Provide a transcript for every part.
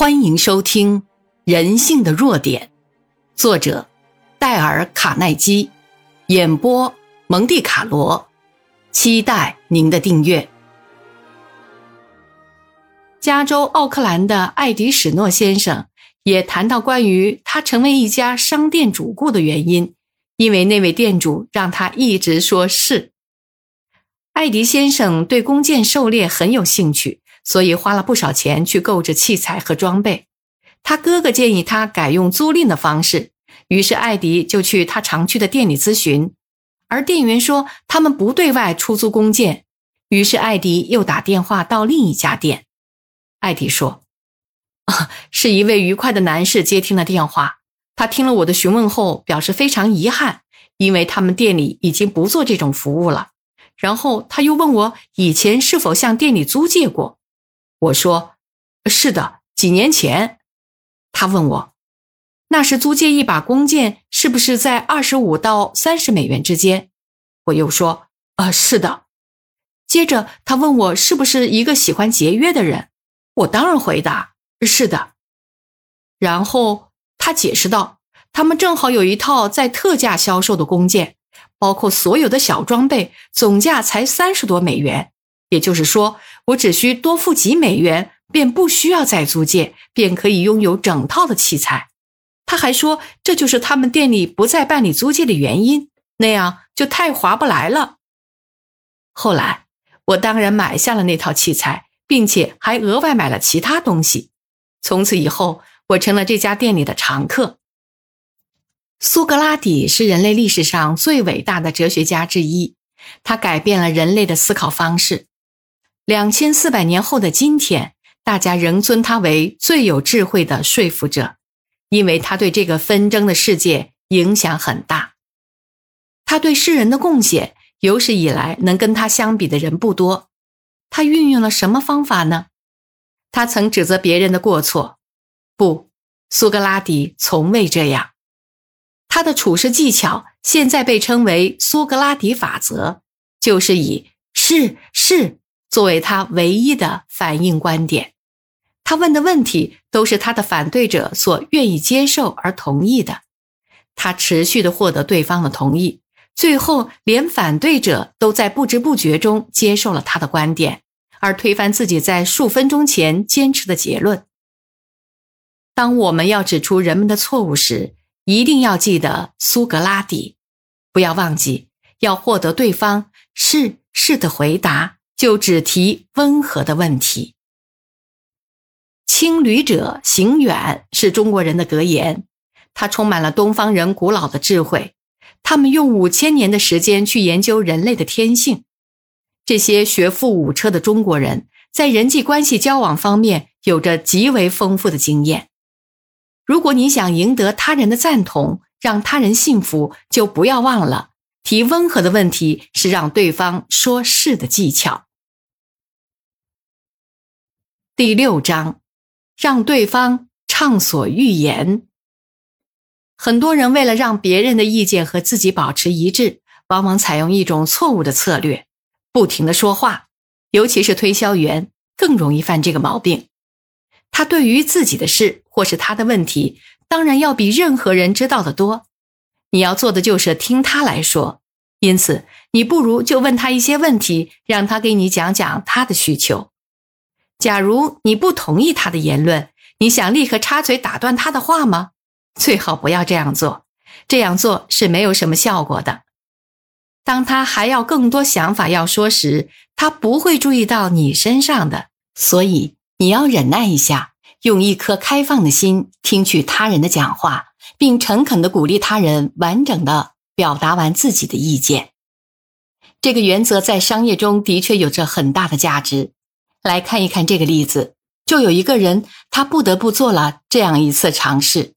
欢迎收听《人性的弱点》，作者戴尔·卡耐基，演播蒙蒂卡罗。期待您的订阅。加州奥克兰的艾迪史诺先生也谈到关于他成为一家商店主顾的原因，因为那位店主让他一直说是。艾迪先生对弓箭狩猎很有兴趣。所以花了不少钱去购置器材和装备。他哥哥建议他改用租赁的方式，于是艾迪就去他常去的店里咨询，而店员说他们不对外出租弓箭。于是艾迪又打电话到另一家店。艾迪说：“啊，是一位愉快的男士接听了电话。他听了我的询问后，表示非常遗憾，因为他们店里已经不做这种服务了。然后他又问我以前是否向店里租借过。”我说：“是的，几年前。”他问我：“那时租借一把弓箭是不是在二十五到三十美元之间？”我又说：“啊，是的。”接着他问我是不是一个喜欢节约的人，我当然回答：“是的。”然后他解释道：“他们正好有一套在特价销售的弓箭，包括所有的小装备，总价才三十多美元。”也就是说，我只需多付几美元，便不需要再租借，便可以拥有整套的器材。他还说，这就是他们店里不再办理租借的原因，那样就太划不来了。后来，我当然买下了那套器材，并且还额外买了其他东西。从此以后，我成了这家店里的常客。苏格拉底是人类历史上最伟大的哲学家之一，他改变了人类的思考方式。两千四百年后的今天，大家仍尊他为最有智慧的说服者，因为他对这个纷争的世界影响很大。他对世人的贡献，有史以来能跟他相比的人不多。他运用了什么方法呢？他曾指责别人的过错，不，苏格拉底从未这样。他的处事技巧现在被称为苏格拉底法则，就是以是是。作为他唯一的反应观点，他问的问题都是他的反对者所愿意接受而同意的。他持续的获得对方的同意，最后连反对者都在不知不觉中接受了他的观点，而推翻自己在数分钟前坚持的结论。当我们要指出人们的错误时，一定要记得苏格拉底，不要忘记要获得对方是是的回答。就只提温和的问题。轻旅者行远是中国人的格言，它充满了东方人古老的智慧。他们用五千年的时间去研究人类的天性。这些学富五车的中国人在人际关系交往方面有着极为丰富的经验。如果你想赢得他人的赞同，让他人信服，就不要忘了提温和的问题是让对方说是的技巧。第六章，让对方畅所欲言。很多人为了让别人的意见和自己保持一致，往往采用一种错误的策略，不停的说话。尤其是推销员更容易犯这个毛病。他对于自己的事或是他的问题，当然要比任何人知道的多。你要做的就是听他来说。因此，你不如就问他一些问题，让他给你讲讲他的需求。假如你不同意他的言论，你想立刻插嘴打断他的话吗？最好不要这样做，这样做是没有什么效果的。当他还要更多想法要说时，他不会注意到你身上的。所以你要忍耐一下，用一颗开放的心听取他人的讲话，并诚恳地鼓励他人完整地表达完自己的意见。这个原则在商业中的确有着很大的价值。来看一看这个例子，就有一个人，他不得不做了这样一次尝试。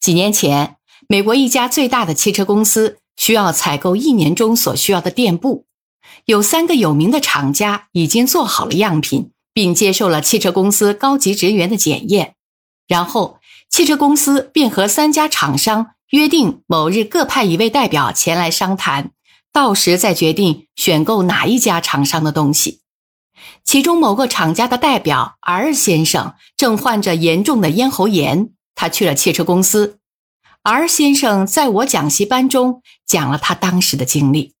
几年前，美国一家最大的汽车公司需要采购一年中所需要的垫布，有三个有名的厂家已经做好了样品，并接受了汽车公司高级职员的检验。然后，汽车公司便和三家厂商约定，某日各派一位代表前来商谈，到时再决定选购哪一家厂商的东西。其中某个厂家的代表 R 先生正患着严重的咽喉炎，他去了汽车公司。R 先生在我讲习班中讲了他当时的经历。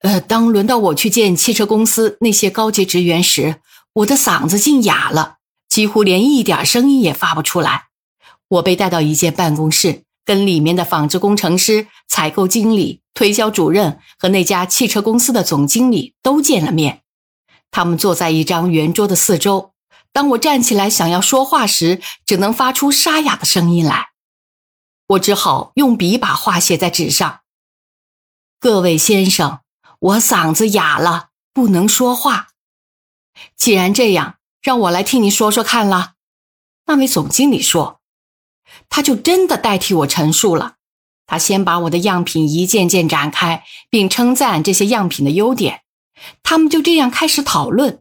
呃，当轮到我去见汽车公司那些高级职员时，我的嗓子竟哑了，几乎连一点声音也发不出来。我被带到一间办公室，跟里面的纺织工程师、采购经理、推销主任和那家汽车公司的总经理都见了面。他们坐在一张圆桌的四周。当我站起来想要说话时，只能发出沙哑的声音来。我只好用笔把话写在纸上。各位先生，我嗓子哑了，不能说话。既然这样，让我来替你说说看了。那位总经理说，他就真的代替我陈述了。他先把我的样品一件件展开，并称赞这些样品的优点。他们就这样开始讨论。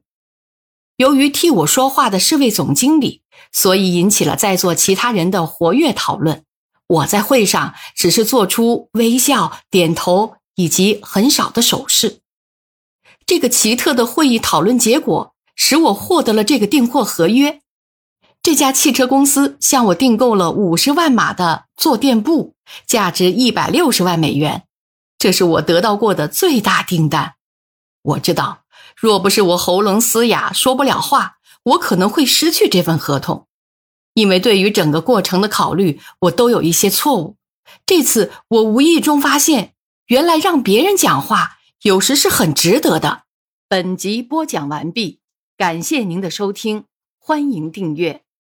由于替我说话的是位总经理，所以引起了在座其他人的活跃讨论。我在会上只是做出微笑、点头以及很少的手势。这个奇特的会议讨论结果使我获得了这个订货合约。这家汽车公司向我订购了五十万码的坐垫布，价值一百六十万美元。这是我得到过的最大订单。我知道，若不是我喉咙嘶哑说不了话，我可能会失去这份合同。因为对于整个过程的考虑，我都有一些错误。这次我无意中发现，原来让别人讲话有时是很值得的。本集播讲完毕，感谢您的收听，欢迎订阅。